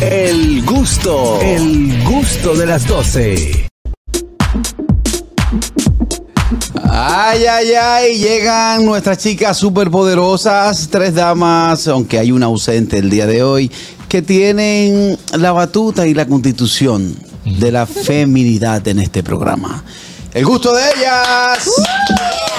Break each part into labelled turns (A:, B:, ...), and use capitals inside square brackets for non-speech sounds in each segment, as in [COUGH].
A: El gusto, el gusto de las 12.
B: Ay, ay, ay, llegan nuestras chicas superpoderosas, tres damas, aunque hay una ausente el día de hoy, que tienen la batuta y la constitución de la feminidad en este programa. El gusto de ellas.
C: Qué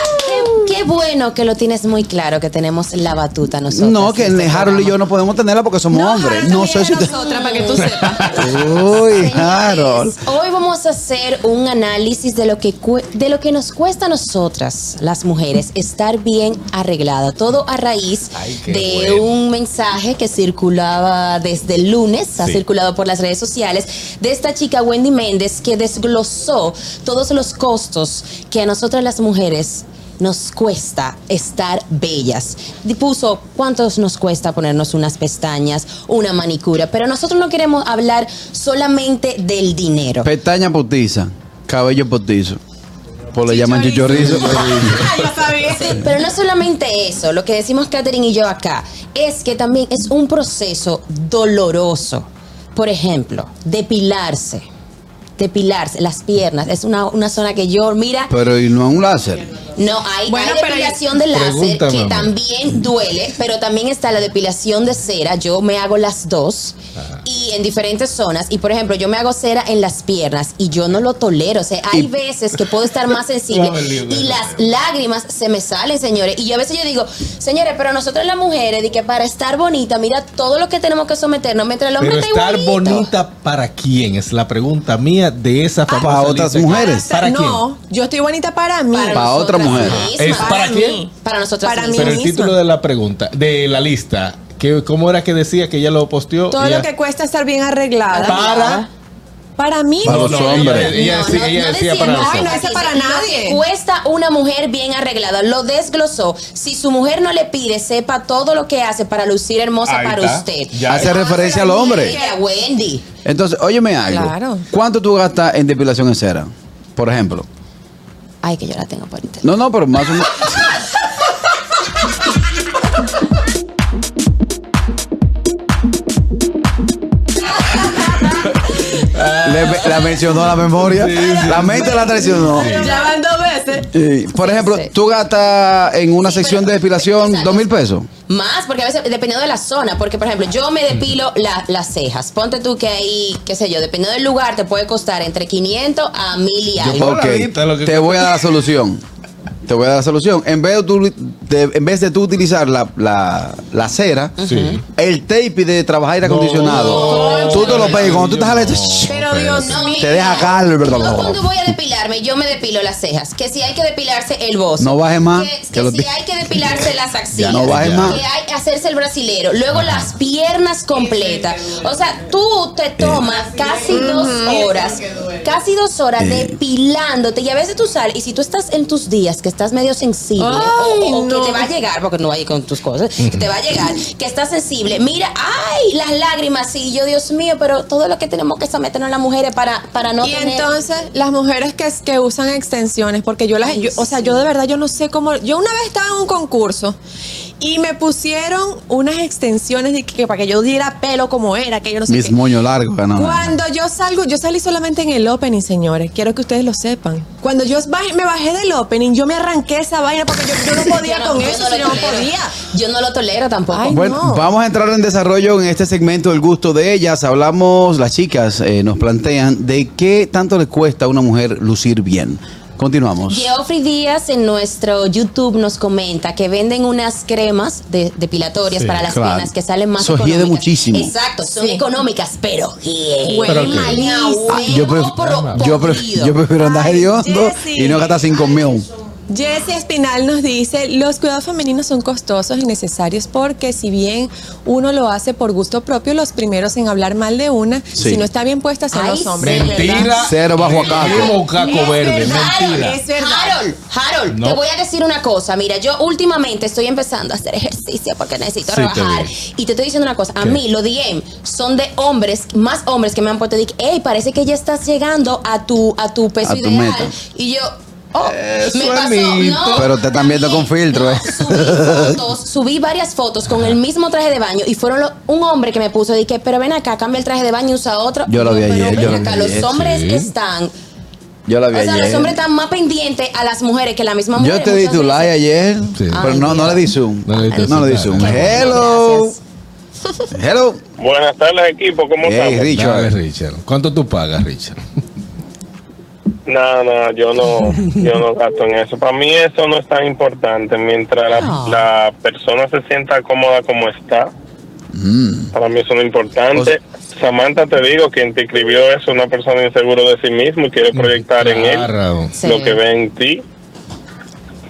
C: bueno que lo tienes muy claro, que tenemos la batuta nosotros.
B: No, que
C: este
B: Harold y yo no podemos tenerla porque somos hombres. No sé si usted...
D: Otra para que tú sepas.
B: Uy,
C: Señores,
B: Harold.
C: Hoy vamos a hacer un análisis de lo que cu- de lo que nos cuesta a nosotras, las mujeres, estar bien arreglada. Todo a raíz de un mensaje que circulaba desde el lunes, ha circulado por las redes sociales, de esta chica Wendy Méndez que desglosó todos los costos que a nosotras las mujeres nos cuesta estar bellas. Puso cuántos nos cuesta ponernos unas pestañas, una manicura, pero nosotros no queremos hablar solamente del dinero.
B: Pestaña potiza, cabello potizo. Por le llaman chichorrizo. [LAUGHS] [LAUGHS]
C: Pero no solamente eso, lo que decimos Katherine y yo acá, es que también es un proceso doloroso. Por ejemplo, depilarse. Depilarse, las piernas, es una, una zona que yo, mira,
B: Pero y no es un láser.
C: No, hay,
D: Bueno,
C: hay
D: pero
C: depilación de láser
E: Pregúntame,
C: que
E: amor.
C: también duele, pero también está la depilación de cera. Yo me hago las dos y en diferentes zonas. Y por ejemplo, yo me hago cera en las piernas y yo no lo tolero. O sea, hay
B: Y-
C: veces que puedo estar más [LAUGHS] sensible y las lágrimas se me salen, señores. Y yo a veces yo digo, señores, pero nosotras las mujeres, de que para estar bonita, mira todo lo que tenemos que someternos mientras el hombre
E: Pero
C: está
E: estar
C: igualito.
E: bonita para quién es la pregunta mía de esa famosa
B: para otras
E: lista.
B: mujeres.
E: ¿Para quién?
D: no, yo estoy bonita para mí.
C: Para,
B: Para otra
C: nosotras
B: mujer.
E: ¿Es para
D: mí.
E: quién?
C: Para nosotras
D: Para
C: mismas.
D: mí
E: Pero el
D: misma.
E: título de la pregunta, de la lista, que, ¿cómo era que decía que ella lo posteó?
D: Todo
E: Ella-
D: lo que cuesta estar bien arreglada.
E: Para-
D: Para mí.
B: Para los
E: No, no,
B: hombres.
E: Ella, ella
C: No,
E: decía,
C: no,
E: ella
C: no
E: decía para
D: no
E: nosotros.
D: es para nadie.
C: Lo que cuesta una mujer bien arreglada. Lo desglosó. Si su mujer no le pide, sepa todo lo que hace para lucir hermosa
E: Ahí
C: para
E: está.
C: usted.
E: Ya
B: Hace referencia al hombre.
C: A Wendy.
B: Entonces, óyeme algo.
D: Claro.
B: ¿Cuánto tú gastas en depilación en cera? Por ejemplo.
C: Ay, que yo la tengo por internet.
B: No, no, pero más o menos. Le- la mencionó la memoria. La mente la traicionó.
D: Ya van dos veces.
B: Sí. Por ejemplo, tú gastas en una
C: Sí,
B: sección
C: pero-
B: de depilación dos mil pesos.
C: Más, porque a veces, dependiendo de la zona, porque por ejemplo, yo me depilo la- las cejas. Ponte tú que ahí, qué sé yo, dependiendo del lugar, te puede costar entre 500 a 1000 y algo.
E: por
B: Ok,
E: la vista, lo que-
B: te voy a dar la solución. Te voy a dar la solución. En vez de tú, de, en vez de tú utilizar la, la, la cera,
E: Sí.
B: el tape de trabajar aire acondicionado,
E: No.
B: tú te lo pegas. Cuando tú estás al
D: Pero Dios
C: No,
D: mío.
B: te deja calvo.
C: Yo cuando voy a depilarme, yo me depilo las cejas. Que si hay que depilarse el bozo.
B: No baje más,
C: Que,
B: que
C: que
B: lo
C: si hay que depilarse las axilas.
B: no baje más.
C: Que hay que hacerse el brasilero. Luego las piernas completas. O sea, tú te tomas casi dos horas. Casi dos horas depilándote. Y a veces tú sales. Y si tú estás en tus días, que estás medio sensible. o-
D: Ay,
C: o,
D: no.
C: que te va a llegar, porque no va a ir con tus cosas. Que te va a llegar. Que estás sensible. Mira, ay, las lágrimas. Y yo, Dios mío, pero todo lo que tenemos que someternos las mujeres para, para no
D: y
C: tener.
D: entonces las mujeres que, que usan extensiones, porque yo las, yo- o sea, yo de verdad yo no sé cómo. Yo una vez estaba en un concurso y me pusieron unas extensiones de que, para que yo diera pelo como era, que yo no sé
B: Mis
D: qué.
B: moños largos, ganó.
D: Cuando yo salgo, yo salí solamente en el opening, señores. Quiero que ustedes lo sepan. Cuando yo bajé- me bajé del opening, yo me arranqué esa vaina porque yo, yo no [LAUGHS] podía
C: Yo no-
D: con
C: yo
D: eso,
C: no
D: si no podía.
C: Yo no lo tolero tampoco.
D: Ay,
B: Bueno,
D: no.
B: vamos a entrar en desarrollo en este segmento del gusto de ellas. Hablamos, las chicas eh, nos plantean de qué tanto le cuesta a una mujer lucir bien. Continuamos.
C: Geoffrey Díaz en nuestro YouTube nos comenta que venden unas cremas de, depilatorias
E: Sí,
C: para las
B: claro.
C: piernas que salen más
B: Eso
C: económicas.
B: muchísimo.
C: Exacto, son
D: Sí.
C: económicas, pero hieden.
D: Huele
E: ¿Pero qué?
D: malísimo.
B: Ah, yo, pref- yo, pref- yo prefiero andar hediondo y no gastar cinco mil.
D: Jessie Espinal nos dice, los cuidados femeninos son costosos y necesarios porque si bien uno lo hace por gusto propio, los primeros en hablar mal de una,
B: Sí.
D: si no está bien puesta son
C: Ay,
D: los hombres.
E: Mentira.
B: Cero bajo acá.
D: Es
E: verde,
D: verdad,
E: mentira.
D: es verdad.
C: Harold, Harold,
E: No.
C: te voy a decir una cosa. Mira, yo últimamente estoy empezando a hacer ejercicio porque necesito
E: Sí,
C: rebajar. Y te estoy diciendo una cosa. A
E: ¿Qué?
C: mí, los DM son de hombres, más hombres que me han puesto. de que, Hey, parece que ya estás llegando a tu, a tu peso
B: A tu
C: ideal.
B: meta.
C: Y yo. Oh,
E: Eso
C: me
E: es
C: pasó, no,
B: Pero te están viendo con filtro,
C: no,
B: ¿eh?
C: Subí fotos, subí varias fotos con el mismo traje de baño y fueron lo- un hombre que me puso, dije, pero ven acá, cambia el traje de baño y usa otro.
B: Yo lo vi
C: pero
B: ayer,
C: ven
B: yo lo
C: acá,
B: vi
C: los
B: ayer,
C: hombres
E: sí.
C: están,
B: Yo la vi
C: o sea,
B: ayer.
C: los hombres están más pendientes a las mujeres que la misma mujer.
B: Yo te di tu like ayer,
E: Sí.
B: pero
C: Ay,
B: no, no le di zoom.
E: No le
B: No le di
E: zoom.
B: Hello. Hello.
F: Buenas tardes, equipo. ¿Cómo
B: Hey,
F: estamos?
B: Richard.
E: Richard. ¿Cuánto tú pagas, Richard?
F: No, no, yo no, yo no [LAUGHS] gasto en eso. Para mí eso no es tan importante. Mientras la,
C: No.
F: la persona se sienta cómoda como está,
B: Mm.
F: para mí eso no es importante.
B: O sea-
F: Samantha, te digo, quien te escribió eso es una persona inseguro de sí mismo y quiere proyectar en él.
C: Sí.
F: lo que ve en ti.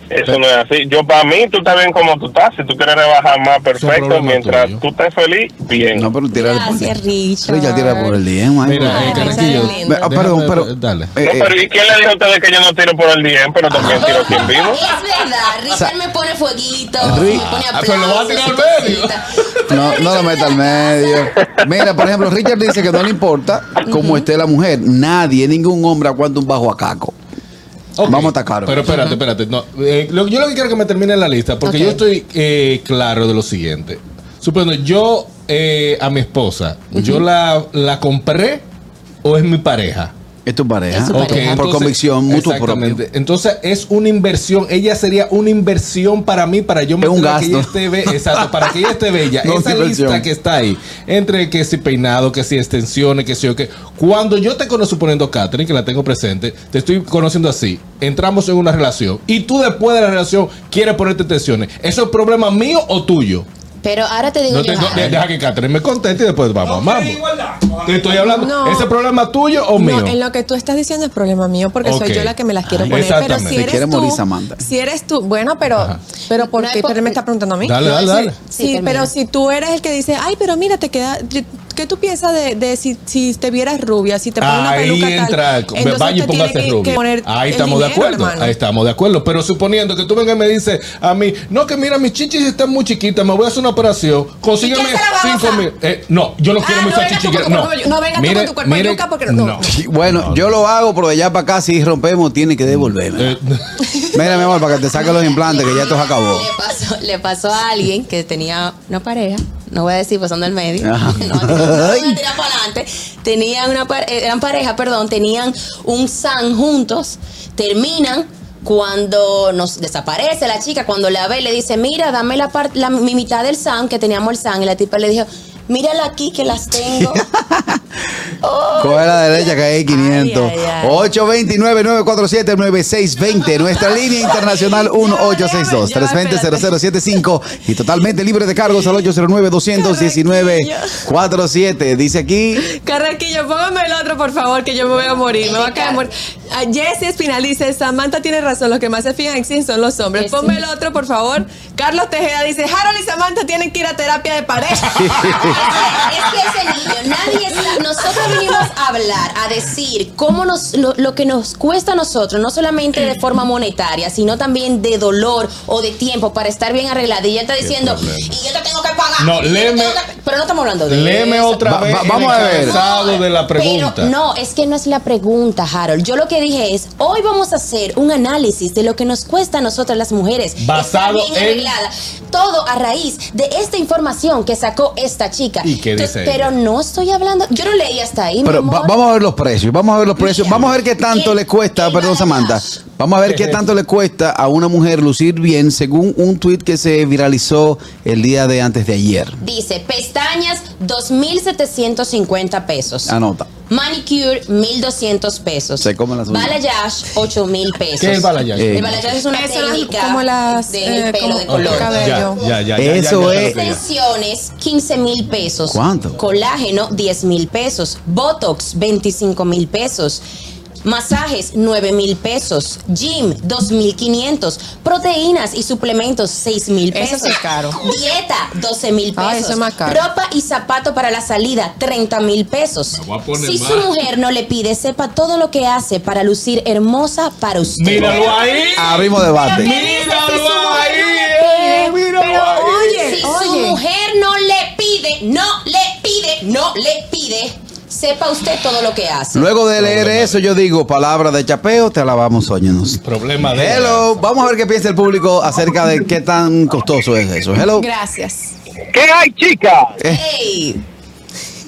F: Eso no es así. Yo, para mí, tú estás bien como tú estás. Si tú quieres rebajar más, perfecto. Mientras
E: tuyo.
F: tú estés feliz, bien.
B: No, pero tírale por
C: Gracias, Richard.
B: Richard, tira por el día, man.
E: Mira,
C: Ay,
E: eh,
C: es lindo.
B: Ve- ah, perdón, pero.
E: Dale.
B: eh,
F: No,
B: eh,
F: pero ¿y quién le dijo a ustedes que yo no tiro por el DM? Pero también tiro aquí en [LAUGHS] vivo.
C: Es verdad, Richard me pone fueguito, me pone
E: Ah, pero lo va a
C: aplausos,
E: tirar al medio.
B: No, no lo meta al medio. Mira, por ejemplo, Richard dice que no le importa cómo esté la mujer. Nadie, ningún hombre aguanta un bajo a caco. Vamos a atacar.
E: Pero espérate, espérate. No, eh, lo- yo lo que quiero es que me termine la lista, porque yo estoy eh, claro de lo siguiente. Suponiendo, yo eh, a mi esposa, ¿yo la, la compré o es mi pareja?
B: Es tu pareja.
C: Es tu
E: Ok,
C: pareja.
B: Por
E: entonces-
B: convicción, mutuo
E: exactamente.
B: propio.
E: Entonces es una inversión. Ella sería una inversión para mí, para yo
B: Es un
E: mantener que ella
B: gasto.
E: esté be- exacto, para que ella esté bella. [LAUGHS]
B: No,
E: Esa
B: inversión.
E: lista que está ahí, entre que si peinado, que si extensiones, que si o que. Cuando yo te conozco suponiendo Catherine, que la tengo presente, te estoy conociendo así. Entramos en una relación y tú después de la relación quieres ponerte tensiones. ¿Eso es problema mío o tuyo?
C: Pero ahora te digo
E: No te- no, deja que Catherine me conteste y después vamos, vamos. Te estoy hablando.
D: No.
E: ¿Ese problema tuyo o mío?
D: No, en lo que tú estás diciendo es problema mío porque soy yo la que me las quiero
E: Ay,
D: poner. Pero si eres
B: quiere
D: tú,
B: morir Samantha.
D: si eres tú, bueno, pero, pero ¿por
C: No
D: qué?
C: es por-
D: Pero me está preguntando a mí.
E: Dale, dale,
D: Sí,
E: dale.
C: Sí,
D: pero si tú eres el que dice, ay, pero mira, te queda. ¿Qué tú piensas de, de si, si te vieras rubia, si te pones una
E: Ahí
D: peluca
E: entra,
D: tal?
E: vaya y póngase
D: que-
E: rubia.
D: que poner
E: Ahí estamos de acuerdo.
D: hermano.
E: Ahí estamos de acuerdo. Pero suponiendo que tú vengas y me dices a mí, no, que mira, mis chichis están muy chiquitas, me voy a hacer una operación, consígueme
D: ¿Y quién se la va a
E: cinco
D: gozar?
E: mil. Eh, no, yo no
D: Ah,
E: quiero
D: no tu
E: No,
D: no vengas tú con tu cuerpo yuca porque no.
B: Sí, Bueno, yo lo hago, pero de allá para acá, si rompemos, tiene que devolverme.
E: Eh, [LAUGHS]
B: Mira, mi amor, para que te saque los implantes, que ya esto se acabó.
C: le pasó, le pasó a alguien que tenía una pareja, no voy a decir pues son del medio, [LAUGHS] no, no, no voy a tirar para adelante, tenían una eh, eran pareja, perdón, tenían un san juntos, terminan cuando nos desaparece la chica, cuando la ve le dice, mira, dame la, la mi mitad del san, que teníamos el san, y la tipa le dijo, mírala aquí que las tengo. [LAUGHS] Oh.
B: Coge la derecha que hay 500.
C: Ay, ay, ay.
B: 829-947-9620. Nuestra línea internacional 1862-320-0075. Y totalmente libre de cargos al 809-219-47. Dice aquí.
D: Carraquillo, póngame el otro, por favor, que yo me voy a morir. Me voy a quedar muerta. Ah, Jessie Espinal dice, Samantha tiene razón, los que más se fijan en sí son los hombres. Ponme el otro, por favor. Carlos Tejeda dice, Harold y Samantha tienen que ir a terapia de pareja. [LAUGHS]
C: es que ese niño, nadie está. Nosotros vinimos a hablar, a decir cómo nos, lo, lo que nos cuesta a nosotros, no solamente de forma monetaria, sino también de dolor o de tiempo para estar bien arreglada. Y ella está diciendo, y yo te tengo que pagar.
E: No, léeme-
C: tengo que-". Pero no estamos hablando de
E: Léeme
C: eso.
E: otra vez
B: va- vamos a ver.
E: de la pregunta.
C: Pero no, es que no es la pregunta, Harold. Yo lo que dije es, hoy vamos a hacer un análisis de lo que nos cuesta a nosotras las mujeres.
E: Basado en-
C: arreglada. Todo a raíz de esta información que sacó esta chica.
E: ¿Y qué dice
C: Pero
E: ella?
C: no estoy hablando, yo no leí hasta ahí. mi
B: Pero
C: amor.
B: va- vamos a ver los precios. Vamos a ver los precios.
C: Mira,
B: Vamos a ver qué tanto
C: ¿qué-
B: le cuesta, perdón, Samantha. Vamos a ver qué tanto le cuesta a una mujer lucir bien según un tweet que se viralizó el día de antes de ayer.
C: Dice, pestañas 2.750 pesos.
B: Anota.
C: Manicure 1.200 pesos.
B: Se comen las.
C: Balayage 8.000 pesos.
E: ¿Qué es el balayage?
B: Eh,
C: El balayage es una
D: Eso es
C: técnica
D: como las,
C: de
D: eh,
C: pelo
D: como-
C: de color.
D: cabello.
E: Ya, ya, ya,
B: Eso
E: ya, ya,
B: es-.
C: Extensiones, 15 mil pesos.
B: ¿Cuánto?
C: Colágeno, 10 mil pesos. Botox, 25 mil pesos. Masajes, 9 mil pesos. Gym, 2.500. Proteínas y suplementos, 6 mil
D: Eso
C: pesos.
D: sí es caro.
C: Dieta, 12 mil pesos.
D: Ay, eso es más caro.
C: Ropa y zapato para la salida, 30 mil pesos.
E: Me voy a poner
C: Si
E: más.
C: su mujer no le pide, sepa todo lo que hace para lucir hermosa para usted.
E: Míralo ahí.
B: Abrimos debate.
E: Míralo ahí. eh, Míralo
D: Pero
E: ahí.
D: oye,
C: Si su mujer no le pide, no le pide, no le pide, sepa usted todo lo que hace.
B: Luego de leer eso, yo digo, palabra de chapeo, te alabamos, óñenos.
E: Problema de.
B: Hello, vamos a ver qué piensa el público acerca de qué tan costoso es eso. Hello.
D: Gracias.
G: ¿Qué hay, chica?
C: Ey,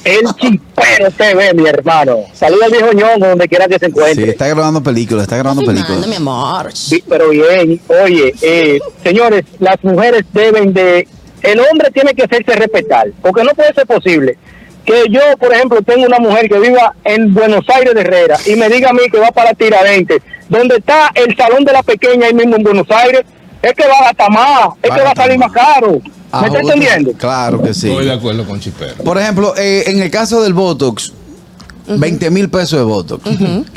G: El Chipero TV, mi hermano. Saluda al viejo ñongo donde quiera que se
B: Sí,
G: encuentre.
B: está grabando películas, está grabando películas.
C: mi amor.
G: Sí, pero bien, oye, eh, señores, las mujeres deben de... El hombre tiene que hacerse respetar, porque no puede ser posible que yo, por ejemplo, tengo una mujer que viva en Buenos Aires de Herrera y me diga a mí que va para Tiradentes, donde está el salón de la pequeña ahí mismo en Buenos Aires, es que va a gastar más, es
B: Va
G: que
B: a
G: va a salir
B: más.
G: caro.
B: Ah,
G: ¿Me está entendiendo?
B: Claro que sí.
E: Estoy de acuerdo con Chipero.
B: Por ejemplo, eh, en el caso del Botox, 20 mil pesos de Botox.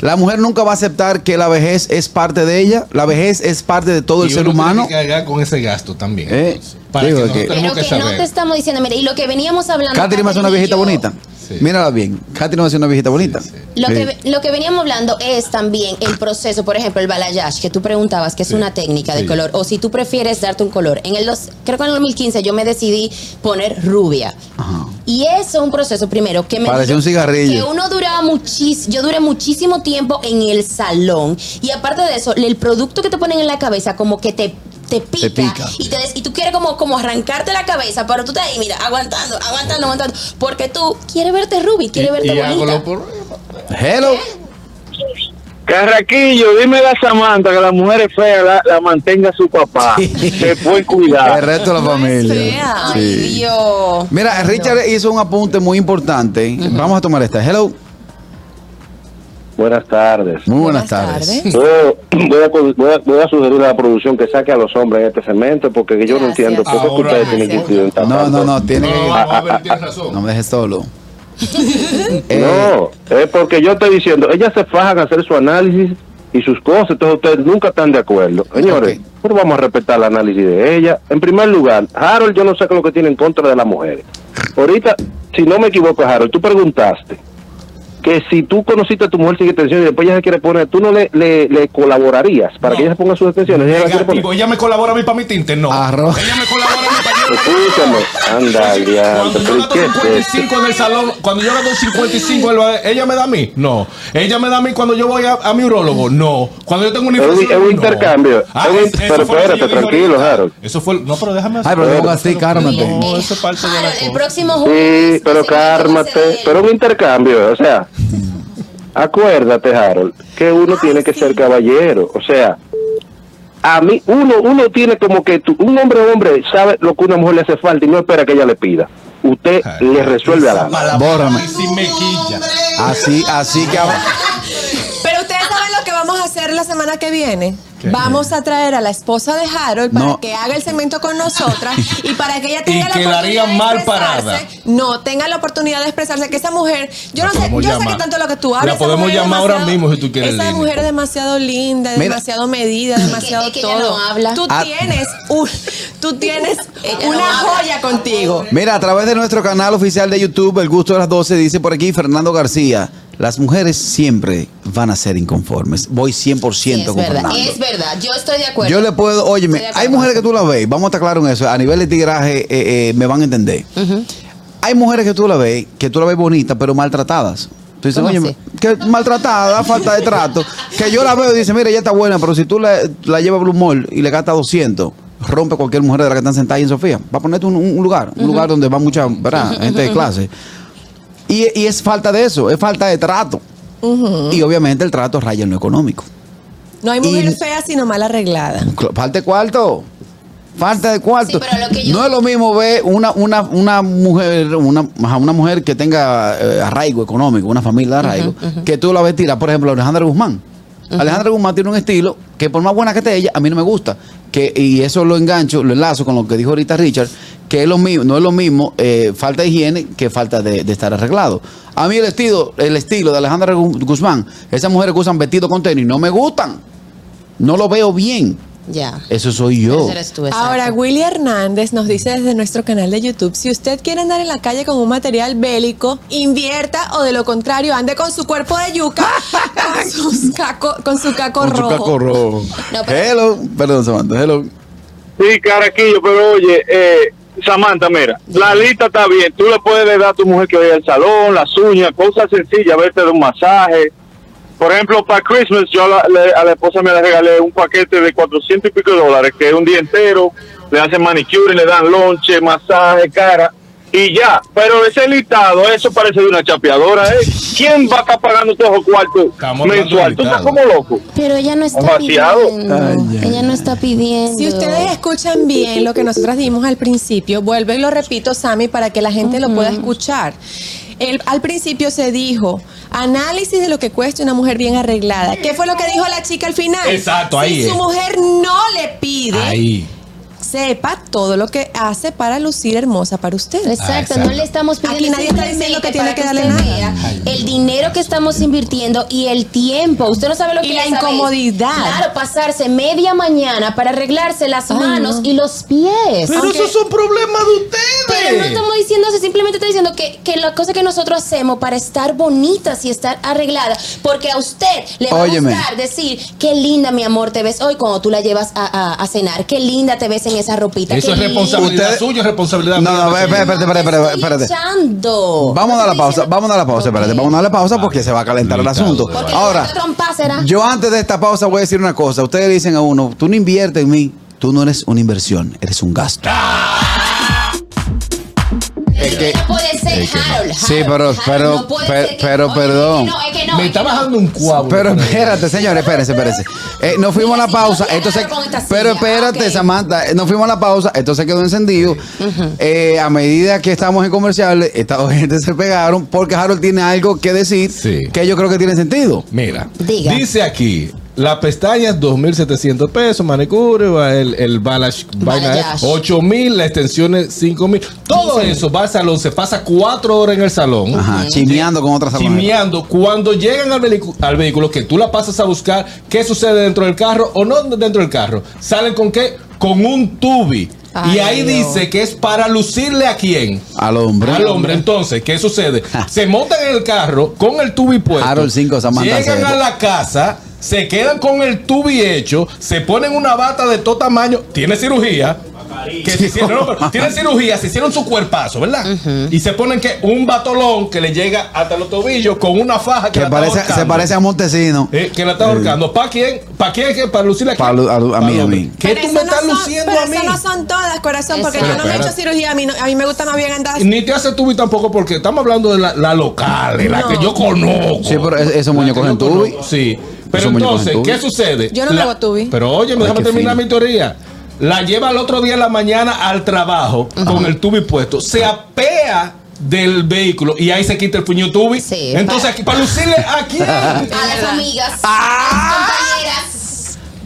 B: La mujer nunca va a aceptar que la vejez es parte de ella. La vejez es parte de todo el ser
E: uno tiene
B: humano.
E: que cargar con ese gasto también.
B: Eh,
E: entonces, para
B: digo
E: que no
B: que-
C: no te estamos diciendo, mire, y lo que veníamos hablando.
B: Me hace una
C: Catherine
B: viejita
C: yo,
B: bonita.
E: Sí.
B: Mírala bien. Katy me hace una viejita bonita.
C: Lo,
B: Sí.
C: que, lo que veníamos hablando es también el proceso, por ejemplo, el balayage, que tú preguntabas, que es
E: Sí,
C: una técnica de
E: sí.
C: color, o si tú prefieres darte un color. En el dos, creo que en el 2015 yo me decidí poner rubia.
B: Ajá.
C: Y eso es un proceso primero que me
B: Parecía un cigarrillo.
C: que uno duraba muchísimo, yo duré muchísimo tiempo en el salón y aparte de eso, el producto que te ponen en la cabeza como que te te pica,
B: pica.
C: Y, te des- y tú quieres como, como arrancarte la cabeza, pero tú estás ahí, mira, aguantando, aguantando, aguantando, porque tú quieres verte rubia, quieres verte
E: y, y hago
C: bonita.
E: por-
B: Hello.
G: Carraquillo, dime a Samantha que la mujer es fea, la, la mantenga su papá. Se puede
B: El
G: cuidar.
B: resto de la familia.
D: fea.
C: Ay,
B: Sí.
C: Dios.
B: Mira, Richard hizo un apunte muy importante. Vamos a tomar esta. Hello.
H: Buenas tardes.
B: Muy buenas,
D: Buenas
B: tardes.
D: tardes.
H: Yo voy a, voy, a, voy a sugerir a la producción que saque a los hombres en este segmento porque yo no entiendo por qué
E: Ahora
H: ustedes tienen que incidentar
B: No, no, no, tiene
E: No,
B: que.
E: vamos a ver, tienes razón.
B: No me dejes solo. [LAUGHS] Eh,
H: No, es porque yo estoy diciendo, ellas se fajan a hacer su análisis y sus cosas, entonces ustedes nunca están de acuerdo. Señores,
B: Ok.
H: pero vamos a respetar el análisis de ella. En primer lugar, Harold, yo no sé qué es lo que tiene en contra de las mujeres. Ahorita, si no me equivoco, Harold, tú preguntaste que si tú conociste a tu mujer sin extensión y después ella se quiere poner, tú no le, le, le colaborarías para
E: No.
H: que ella se ponga sus extensiones. Ella
E: me colabora a mí para mi tinte, no.
B: Arroz.
E: Ella me colabora
H: Escúchame, anda, diablo,
E: Cuando yo
H: pero ¿y
E: gasto
H: qué es esto?
E: 55 en el salón, cuando yo gasto 55, él va- ella me da a mí, no. Ella me da a mí cuando yo voy a, a mi urólogo, no. Cuando yo tengo
H: Es un-
E: infección,
H: es un
E: no.
H: intercambio.
E: Ah,
H: Es pero espérate, tranquilo. Harold.
E: Eso fue, no, pero déjame
B: Ay, pero
E: hacer-
B: no pongas así, cármate.
E: No, eso es parte de la
C: el próximo
H: Sí,
C: jueves.
H: pero
C: va a
H: cármate. Pero un intercambio, o sea, acuérdate, Harold, que uno tiene que ser caballero. O sea, a mí, uno uno tiene como que tú- un hombre hombre sabe lo que una mujer le hace falta y no espera que ella le pida. Usted
E: Ay,
H: le resuelve a la
B: Bórrame. Así, así que. [LAUGHS]
D: vamos a hacer la semana que viene. Vamos a traer a la esposa de Harold para
B: No.
D: que haga el segmento con nosotras [LAUGHS] y para que ella tenga
E: Y
D: la oportunidad de
E: mal
D: expresarse.
E: parada.
D: No, tenga la oportunidad de expresarse. Que esa mujer, yo
E: La
D: no sé, yo
E: podemos
D: sé que
E: llamar.
D: tanto lo que tú
E: La
D: hablas. esa
E: podemos llamar ahora mismo si tú quieres,
D: Esa mujer es demasiado linda,
B: Mira.
D: demasiado medida, demasiado
C: es que ella
D: todo.
C: no habla.
D: Tú
B: Ah.
D: tienes un, tú tienes [LAUGHS]
C: no
D: una joya contigo.
B: Mira, a través de nuestro canal oficial de YouTube, El Gusto de las 12, dice por aquí Fernando García. Las mujeres siempre van a ser inconformes. Voy 100%
C: Sí, es
B: con
C: verdad,
B: Fernando.
C: es verdad. Yo estoy de acuerdo.
B: Yo le puedo, óyeme, hay mujeres que tú las ves, vamos a estar claros en eso, a nivel de tigraje eh, eh, me van a entender. Hay mujeres que tú la ves, que tú la ves bonitas, pero maltratadas. Tú dices,
C: ¿Cómo
B: oye, que maltratada, falta de trato. Que yo la veo y dice, mira, ella está buena, pero si tú la, la llevas a Blue Mall y le gastas 200, rompe cualquier mujer de las que están sentadas ahí en Sofía. Va a ponerte un, un lugar, un lugar donde va mucha ¿verdad? gente de clase. Y, y es falta de eso, es falta de trato. Y obviamente el trato raya en lo económico.
D: No hay mujer
B: Y-
D: fea sino mal arreglada.
B: Falta de cuarto. Falta de cuarto.
C: Sí, pero lo que yo-
B: No es lo mismo ver una, una, una mujer, una, una mujer que tenga eh, arraigo económico, una familia de arraigo, que tú la ves tirar, por ejemplo, Alejandra Guzmán. Alejandra Guzmán tiene un estilo que por más buena que esté ella, a mí no me gusta. Que, y eso lo engancho, lo enlazo con lo que dijo ahorita Richard, que es lo mismo, no es lo mismo eh, falta de higiene que falta de, estar arreglado. A mí el estilo, el estilo de Alejandra Gu- Guzmán, esas mujeres que usan vestido con tenis, no me gustan. No lo veo bien.
C: Ya.
B: Eso soy yo.
C: Eres tú.
D: Ahora, Willy Hernández nos dice desde nuestro canal de YouTube, si usted quiere andar en la calle con un material bélico, invierta o de lo contrario, ande con su cuerpo de yuca, [LAUGHS] con, sus caco- con su caco
B: Con su
D: rojo.
B: caco rojo.
C: No, pero-
B: Hello. Perdón, Samantha. Hello.
G: Sí, Caraquillo, pero oye, eh,
F: Samantha, mira, la lista está bien. Tú le puedes dar a tu mujer que vaya al salón, las uñas, cosas sencillas, verte de un masaje. Por ejemplo, para Christmas, yo a la, le- a la esposa me le regalé un paquete de 400 y pico de dólares, que es un día entero, le hacen manicure, le dan lonche, masaje, cara, y ya. Pero ese listado, eso parece de una chapeadora, ¿eh? ¿Quién va a estar pagando todos los cuartos mensual? Tú estás como loco.
C: Pero ella no está
F: Demasiado.
C: pidiendo.
B: Ay,
C: ella no está pidiendo.
D: Si ustedes escuchan bien lo que nosotras dimos al principio, vuelvo y lo repito, Sammy, para que la gente lo pueda escuchar. El- al principio se dijo análisis de lo que cuesta una mujer bien arreglada. ¿Qué fue lo que dijo la chica al final?
E: Exacto, ahí
D: Si
E: es.
D: su mujer no le pide,
E: Ahí.
D: sepa todo lo que hace para lucir hermosa para usted.
C: Exacto,
E: Ah, exacto.
C: no le estamos pidiendo.
D: Aquí nadie está diciendo que tiene que darle nada.
C: El dinero que estamos invirtiendo y el tiempo. Usted no sabe lo
D: Y
C: que
D: la
C: es, ¿sabes?
D: incomodidad.
C: Claro, pasarse media mañana para arreglarse las
D: Ay,
C: manos
D: no.
C: y los pies.
E: Pero
C: Aunque-
E: esos son problemas de ustedes.
C: Pero no estamos diciendo eso, simplemente estoy diciendo que, que la cosa que nosotros hacemos para estar bonitas y estar arregladas, porque a usted le va
B: Óyeme.
C: a gustar decir, qué linda mi amor te ves hoy cuando tú la llevas a, a- a cenar, qué linda te ves en esa ropita.
E: Eso
C: qué
E: es responsabilidad
B: Ustedes-
E: suya, es responsabilidad
B: No,
E: mía.
B: no, espérate, espérate, espérate, espérate, espérate. Vamos a dar la pausa, vamos a dar la pausa, espérate, vamos a dar la pausa porque se va a calentar el asunto.
C: Porque
B: Ahora, yo antes de esta pausa voy a decir una cosa. Ustedes le dicen a uno, tú no inviertes en mí, tú no eres una inversión, eres un gasto. Es que,
C: no puede ser Harold,
B: Sí, pero-
C: Harold,
B: pero-
C: no puede
B: pero-
C: ser que-
B: pero,
C: oye,
B: perdón.
C: es que no, es que no,
E: Me
C: es
E: está bajando un cuadro.
B: Pero espérate, señores, espérense, espérense. Eh, nos fuimos a la pausa, entonces, pero espérate. Samantha, eh, nos fuimos a la pausa, esto se quedó encendido. Eh, a medida que estamos en comerciales, esta gente se pegaron porque Harold tiene algo que decir
E: Sí.
B: que yo creo que tiene sentido.
E: Mira,
C: Diga.
E: dice aquí, la pestaña es 2.700 pesos, manicure, va el, el balash, vaina es
C: Balayage.
E: 8.000, la extensión es 5.000. Todo eso va al salón, se pasa cuatro horas en el salón.
B: Ajá, chimeando con otras salones.
E: Chimeando. Cuando llegan al, al vehículo, que tú la pasas a buscar, ¿qué sucede dentro del carro o no dentro del carro? ¿Salen con qué? Con un tubi. y ahí
D: Dios.
E: dice que es para lucirle a quién.
B: Al hombre.
E: Al hombre, entonces, ¿qué sucede? Se montan en el carro con el tubi puesto.
B: Harold cinco, Samantha
E: Llegan
B: cero.
E: a la casa, se quedan con el tubi hecho, se ponen una bata de todo tamaño, tiene cirugía. Que se hicieron, no, pero tiene cirugía, se hicieron su cuerpazo, ¿verdad? Y se ponen que un batolón que le llega hasta los tobillos con una faja que,
B: Que
E: la está
B: parece, se parece a Montesino.
E: Eh, que la está ahorcando. ¿Para quién? ¿Para quién? ¿Para lucirle a?
B: Pa' lu- a lu- a
E: Pa'l
B: mí, a mí.
E: ¿Qué
D: Pero
E: tú
D: eso
E: me
D: no
E: estás
D: son-
E: luciendo
D: pero
E: a mí?
D: eso no son todas, corazón, porque yo no me he hecho cirugía. A mí, no- a mí me gusta más bien andar.
E: Ni te hace tubi tampoco porque estamos hablando de la, la local, de la
D: No.
E: que yo conozco.
B: Sí, pero es- esos
E: La
B: muñecos
E: que yo
B: en tubi.
E: Sí. Pero entonces. ¿qué sucede?
D: Yo no me
E: La-
D: hago tubi.
E: Pero oye,
B: Ay,
E: déjame terminar
B: fino.
E: mi teoría. La lleva al otro día en la mañana al trabajo con el tubi puesto. Se apea del vehículo y ahí se quita el puño tubi.
C: Sí,
E: Entonces,
C: para-
E: aquí, para lucirle a quién. [LAUGHS]
C: A las amigas,
E: Ah.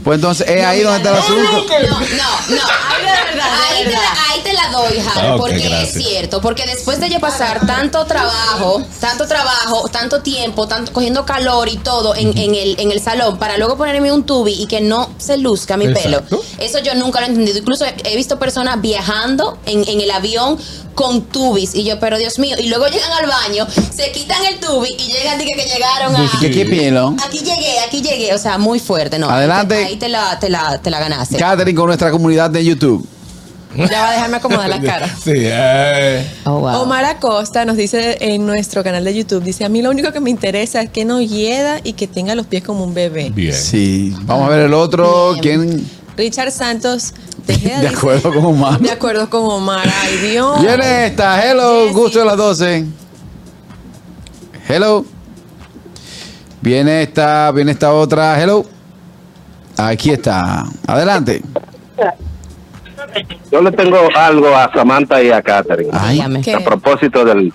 B: Pues entonces es ahí donde está el asunto.
C: No, no, no. [LAUGHS]
D: Ay, de verdad, de
C: Ahí te,
D: verdad.
C: la, ahí te la doy, Harold,
E: Ah,
C: porque
E: gracias.
C: es cierto. Porque después de yo pasar tanto trabajo, tanto trabajo, tanto tiempo, tanto cogiendo calor y todo en, en el, en el salón, para luego ponerme un tubi y que no se luzca mi
E: Exacto.
C: pelo, eso yo nunca lo he entendido. Incluso he, he visto personas viajando en, en el avión con tubis y yo, pero Dios mío, y luego llegan al baño, se quitan el tubi y llegan dije que llegaron a...
B: ¿Qué, qué?
C: Aquí llegué, aquí llegué, o sea, muy fuerte, ¿no?
B: Adelante.
C: Ahí te la, te la, te la ganaste.
B: Catherine con nuestra comunidad de YouTube. [LAUGHS]
D: Ya va a dejarme acomodar la cara.
E: Sí, eh.
C: Oh, wow.
D: Omar Acosta nos dice en nuestro canal de YouTube, dice, a mí lo único que me interesa es que no hieda y que tenga los pies como un bebé.
E: Bien.
B: Sí. Vamos a ver el otro.
C: Bien.
B: ¿Quién?
D: Richard Santos [LAUGHS] Tejeda
B: De
D: dice-
B: acuerdo con Omar.
D: De acuerdo con Omar. Ay, Dios.
B: Viene esta. Hello, gusto de las 12. Hello. Viene esta, viene esta otra. Hello. Aquí está. Adelante.
H: Yo le tengo algo a Samantha y a Catherine. A propósito del,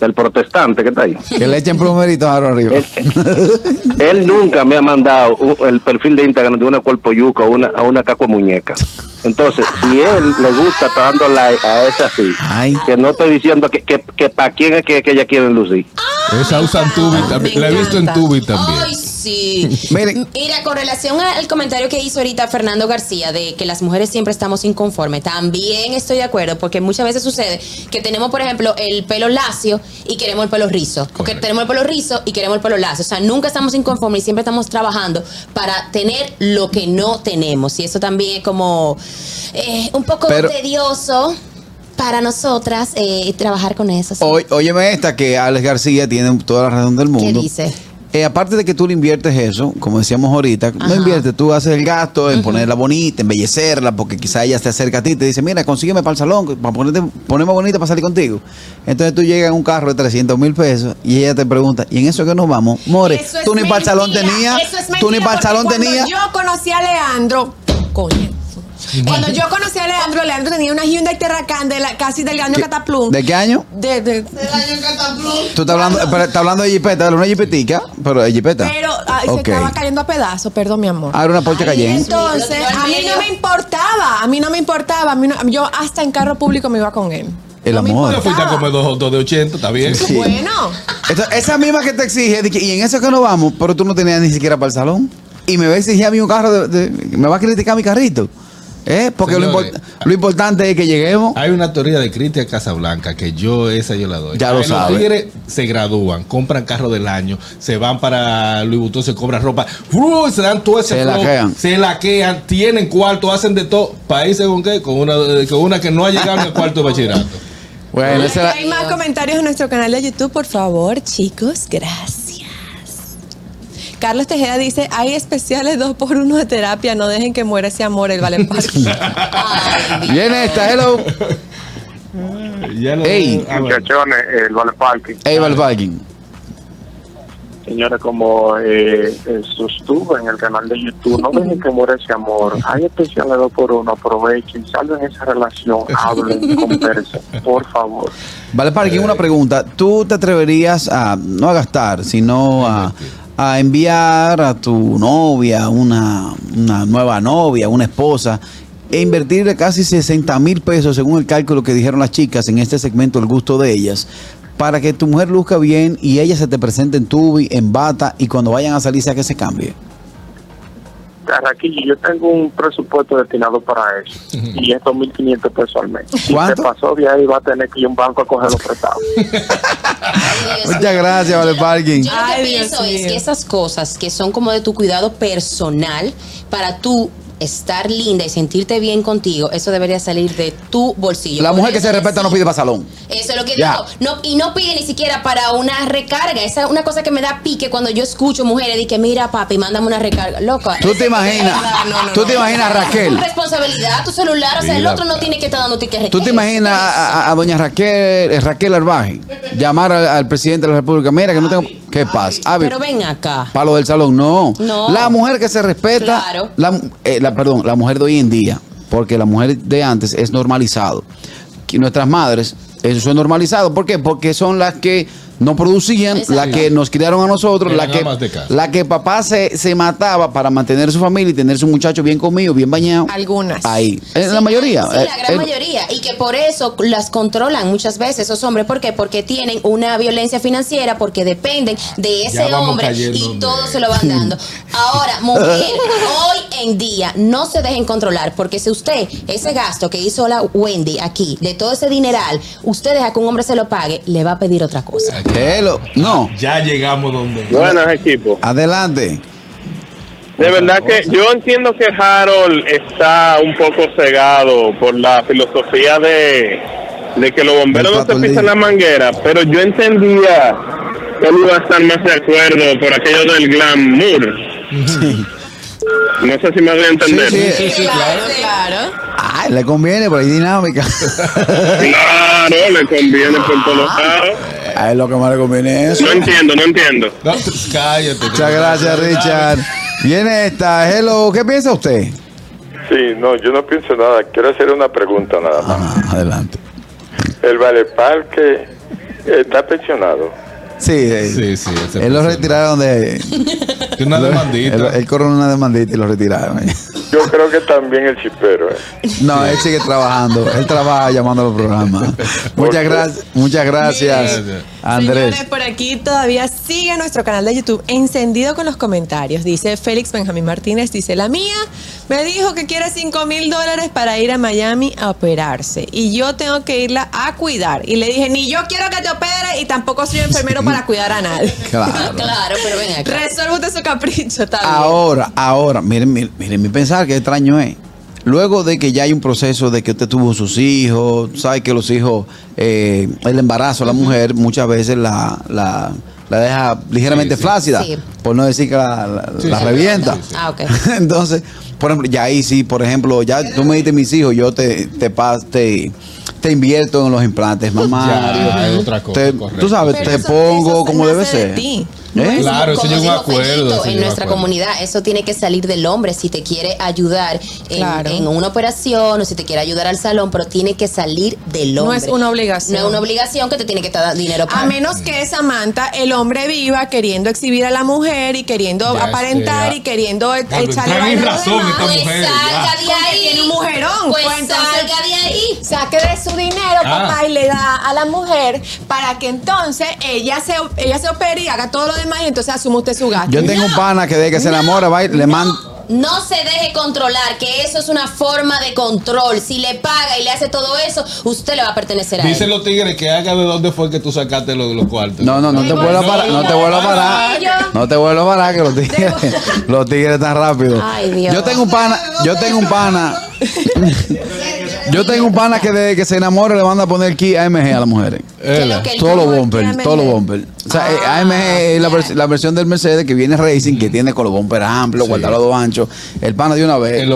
H: del protestante que está ahí.
B: que le echen plumerito a arriba.
H: Él nunca me ha mandado un- el perfil de Instagram de una cuerpo yuca o una, a una caco muñeca. Entonces, si él le gusta, está dando like a esa sí.
B: Ay.
H: Que no estoy diciendo que, que, que para quién es que, que ella quiere lucir.
E: Esa usan tubi también. La he visto en tubi también.
C: Ay, sí. [LAUGHS]
B: Miren.
C: Mira, con relación al comentario que hizo ahorita Fernando García de que las mujeres siempre estamos inconformes, también estoy de acuerdo, porque muchas veces sucede que tenemos, por ejemplo, el pelo lacio y queremos el pelo rizo, o que tenemos el pelo rizo y queremos el pelo lacio. O sea, nunca estamos inconformes y siempre estamos trabajando para tener lo que no tenemos. Y eso también es como eh, un poco
B: Pero-
C: tedioso. para nosotras eh, trabajar con eso. sí.
B: Óyeme esta que Alex García tiene toda la razón del mundo.
C: dice?
B: Eh, aparte de que tú le inviertes eso, como decíamos ahorita, no inviertes, tú haces el gasto en ponerla bonita, embellecerla, porque quizá ella te acerca a ti y te dice, mira, consígueme para el salón, para ponerte, ponerme bonita para salir contigo. Entonces tú llegas en un carro de 300 mil pesos y ella te pregunta, ¿y en eso que nos vamos? More,
D: Eso
B: tú ni para el salón tenías, tú ni para el salón tenías.
D: Yo conocí a Leandro, coño. Cuando yo conocí a Leandro, Leandro tenía una Hyundai Terracan de la, casi del año
B: ¿Qué-
D: Cataplum.
B: ¿De qué año?
D: De, de-
B: Tú estás hablando, pero estás hablando de jipeta, de una jipetica, pero de jipeta.
D: pero ay,
B: Ok.
D: se estaba cayendo a pedazos, perdón, mi amor.
B: Ah, era una Porsche Cayenne.
D: Entonces, a mí no me importaba, a mí no me importaba, a mí no- yo hasta en carro público me iba con él.
B: El
D: No me
B: amor.
E: Yo fuiste a comer dos dos de 80, está bien.
B: Sí.
D: Bueno,
B: Entonces, esa misma que te exige, de que, y en eso que no vamos, pero tú no tenías ni siquiera para el salón. Y me va a exigir a mí un carro, de, de- me va a criticar mi carrito. ¿Eh? Porque lo, import- lo importante es que lleguemos.
E: Hay una teoría de Cristian Casablanca que yo esa yo la doy.
B: Ya lo
E: Ay,
B: sabe.
E: Los tigres se gradúan, compran carro del año, se van para Louis Vuitton, se compran ropa, se dan todo ese
B: Se
E: flow,
B: laquean.
E: se laquean, tienen cuarto, hacen de todo. Países con qué? Con una, eh, con una que no ha llegado ni al cuarto de bachillerato.
B: Bueno,
D: hay más comentarios en nuestro canal de YouTube, por favor, chicos, gracias. Carlos Tejeda dice, hay especiales dos por uno de terapia, no dejen que muera ese amor, el vale [LAUGHS] parking.
B: Viene esta, hello. Ey.
E: ah.
F: Muchachones, el Vale Parking.
B: Ey, Valparking.
F: Señores, como eh, eh, sostuve en el canal de YouTube, no dejen que muera ese amor. Hay especiales dos por uno, aprovechen, salven esa relación, hablen, [LAUGHS] conversen, por favor.
B: Vale, Parking, una pregunta. ¿Tú te atreverías a, no a gastar, sino a, a enviar a tu novia, una, una nueva novia, una esposa, e invertirle casi 60 mil pesos, según el cálculo que dijeron las chicas en este segmento, el gusto de ellas, para que tu mujer luzca bien y ella se te presente en tubi, en bata, y cuando vayan a salir sea que se cambie?
F: Carraquillo, yo tengo un presupuesto destinado para eso y es 2.500 pesos al mes. Si se pasó de ahí, va a tener que ir a un banco a coger los prestados. [LAUGHS]
B: Muchas gracias, Vale Parking.
C: Yo lo que
D: Ay, Dios
C: pienso es
D: mío.
C: que esas cosas que son como de tu cuidado personal, para tú estar linda y sentirte bien contigo, eso debería salir de tu bolsillo.
B: La
C: Por
B: mujer que se respeta no pide para salón.
C: Eso es lo que
B: Ya.
C: digo. No, y no pide ni siquiera para una recarga. Esa es una cosa que me da pique cuando yo escucho mujeres de que mira, papi, mándame una recarga. Loca.
B: ¿Tú te imaginas?
C: No, no, no,
B: ¿Tú te
C: no.
B: imaginas,
C: Es
B: Raquel?
C: tu responsabilidad, tu celular. O sea, el otro no tiene que estar dándote que
B: ¿Tú te imaginas a, a- a doña Raquel, eh, Raquel Arbaje llamar al, al presidente de la República? Mira que no tengo... ¿Qué pasa?
C: Pero ven acá.
B: Palo del salón, no.
C: No.
B: La mujer que se respeta,
C: Claro.
B: la, eh, la- perdón, la mujer de hoy en día, porque la mujer de antes es normalizado. Que nuestras madres, eso es normalizado. ¿Por qué? Porque son las que no producían,
C: Exacto.
B: las que nos criaron a nosotros, la que, la que papá se, se mataba para mantener su familia y tener su muchacho bien comido, bien bañado.
D: Algunas.
B: Ahí. Es la
C: Sí,
B: mayoría.
C: Sí, la
B: Eh,
C: gran
B: eh,
C: mayoría. Y que por eso las controlan muchas veces esos hombres. ¿Por qué? Porque tienen una violencia financiera, porque dependen de ese hombre y todo se lo van dando. [LAUGHS] Ahora, mujer, hoy en día no se dejen controlar, porque si usted, ese gasto que hizo la Wendy aquí, de todo ese dineral, usted deja que un hombre se lo pague, le va a pedir otra cosa.
B: Hello. No,
E: Ya llegamos donde.
F: Buenas, equipo.
B: adelante.
F: De verdad que yo entiendo que Harold está un poco cegado por la filosofía de, de que los bomberos no se pisan la manguera, pero yo entendía que él iba a estar más de acuerdo por aquello del glamour. No sé si me voy a entender.
B: Sí, sí.
E: Sí, sí, claro.
D: claro.
B: Ay, le conviene, pero hay dinámica.
F: Claro, le conviene por todos lados.
B: Ay, lo que más le conviene es eso.
F: No entiendo, no entiendo.
E: No, cállate.
B: Muchas gracias, Richard. Viene esta. Hello, ¿qué piensa usted?
I: Sí, no, yo no pienso nada. Quiero hacer una pregunta nada más.
B: Ah, adelante.
I: El Vale Parque está pensionado.
B: Sí, eh,
E: Sí, sí, ese
B: él lo retiraron de.
E: Una [LAUGHS] demandita.
B: Él, él coronó una demandita y lo retiraron.
I: Yo creo que también el chipero. ¿eh?
B: No, él sigue trabajando. Él trabaja llamando a los programas. [LAUGHS] Muchas gracias, muchas gracias. Andrés.
D: Señores, por aquí todavía sigue nuestro canal de YouTube encendido con los comentarios. Dice Félix Benjamín Martínez, dice, la mía me dijo que quiere 5 mil dólares para ir a Miami a operarse y yo tengo que irla a cuidar. Y le dije, ni yo quiero que te opere y tampoco soy enfermero [LAUGHS] para cuidar a nadie.
B: Claro. [LAUGHS]
C: Claro, pero ven acá.
D: Resuelve usted su capricho, bien.
B: Ahora, ahora, miren, miren, miren mi pensar, qué extraño es. luego de que ya hay un proceso de que usted tuvo sus hijos, sabe que los hijos, eh, el embarazo, la mujer muchas veces la, la, la deja ligeramente
E: Sí, sí.
B: flácida,
C: Sí.
B: por no decir que la, la-
E: Sí,
B: la
E: sí.
B: revienta.
E: Sí, sí.
C: Ah, ok. [LAUGHS]
B: Entonces, por ejemplo, ya ahí sí, por ejemplo, ya tú me diste mis hijos, yo te, te, te, te invierto en los implantes mamarios.
E: Ya, es otra cosa,
B: Te- tú sabes,
D: Pero
B: te
D: eso-
B: pongo
D: eso
B: como debe
D: de
B: ser.
D: Ti.
B: ¿Eh?
E: Claro, eso llega un acuerdo,
C: en nuestra
E: acuerdo.
C: comunidad eso tiene que salir del hombre si te quiere ayudar en,
D: Claro.
C: en una operación o si te quiere ayudar al salón, pero tiene que salir del
D: No
C: hombre.
D: es una obligación.
C: No es una obligación que te tiene que dar dinero para.
D: A menos que Samantha, el hombre viva queriendo exhibir a la mujer y queriendo
E: Ya,
D: aparentar y queriendo echarle vaina a
E: razón esta
C: Pues salga
E: ya.
C: de ahí.
D: tiene un mujerón.
C: Pues
D: Pues entonces-
C: salga de ahí.
D: Saque de su dinero,
E: Ah.
D: papá, y le da a la mujer para que entonces ella se, ella se opere y haga todo lo demás y entonces asume usted su gasto.
B: Yo tengo un pana que desde que se
C: No,
B: enamora, va y le
C: no,
B: manda.
C: No se deje controlar, que eso es una forma de control. Si le paga y le hace todo eso, usted le va a pertenecer a
E: Dicen
C: él.
E: los tigres que haga de dónde fue que tú sacaste los, los cuartos.
B: No, no, no te vuelvas a parar, no te vuelvas a parar. No te vuelvas a parar, que los tigres, [LAUGHS] los tigres están rápidos.
C: Ay, Dios.
B: Yo tengo un pana, yo tengo un pana. [LAUGHS] Yo tengo un pana que desde que se enamora le manda a poner key AMG a las mujeres. Todos los
D: ¿Cómo es
B: bumpers, todos los bumpers. O sea, eh, AMG es la, vers- la versión del Mercedes que viene Racing, que tiene con los bumpers amplios,
E: Sí.
B: guardados anchos. El pana de una vez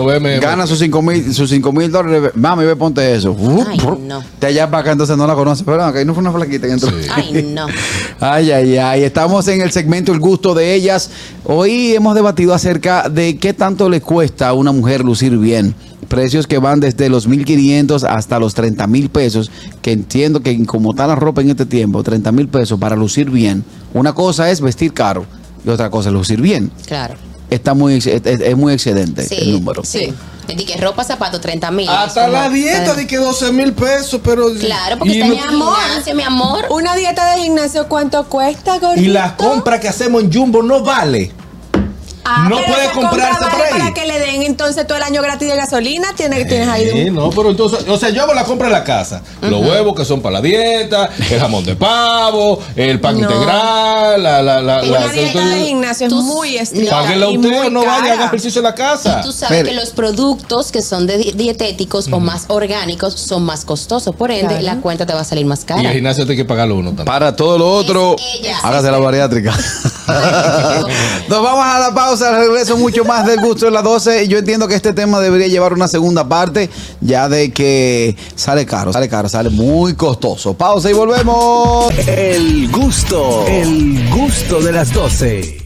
B: gana sus 5 mil sus cinco mil dólares. Mami, ve, ponte eso.
C: Ay, no.
B: De allá para acá, entonces no la conoce. Pero acá no fue una flaquita que entró.
E: Sí.
C: Ay, no. [LAUGHS]
B: Ay, ay, ay. Estamos en el segmento El gusto de ellas. Hoy hemos debatido acerca de qué tanto le cuesta a una mujer lucir bien. Precios que van desde los 1.500 hasta los 30 mil pesos. Que entiendo que como está la ropa en este tiempo, 30 mil pesos para lucir bien. Una cosa es vestir caro y otra cosa es lucir bien.
C: Claro.
B: Está muy, es, es muy excedente
C: Sí.
B: el número.
C: Sí. De que ropa, zapato, 30 mil.
E: Hasta la dieta de que 12 mil pesos, pero.
C: Claro, porque está el gimnasio, mi amor.
D: Una dieta de gimnasio, ¿cuánto cuesta, gordito?
E: y la compra que hacemos en Jumbo no vale.
D: Ah,
E: no puede
D: compra
E: comprarse
D: vale
E: por ahí.
D: Para que le den entonces todo el año gratis de gasolina, tiene, tienes ahí
E: Sí,
D: un-
E: no, pero entonces, o sea, yo hago la compra en la casa. Los huevos que son para la dieta, el jamón de pavo, el pan
D: No.
E: integral, la, la, la,
D: Una
E: la-
D: dieta de gimnasio es muy estricta
E: Páguenla usted no vaya,
D: cara.
E: haga ejercicio en la casa.
C: Y tú sabes que los productos que son de dietéticos o más orgánicos son más costosos. Por ende,
D: Claro.
C: la cuenta te va a salir más
E: Y el
C: cara.
E: gimnasio tiene que pagarlo uno también.
B: Para todo lo otro, hágase la bariátrica. [LAUGHS] Nos vamos a la pausa, al regreso mucho más del gusto de las 12. Yo entiendo que este tema debería llevar una segunda parte, ya de que sale caro, sale caro, sale muy costoso. Pausa y volvemos.
A: El gusto, el gusto de las 12.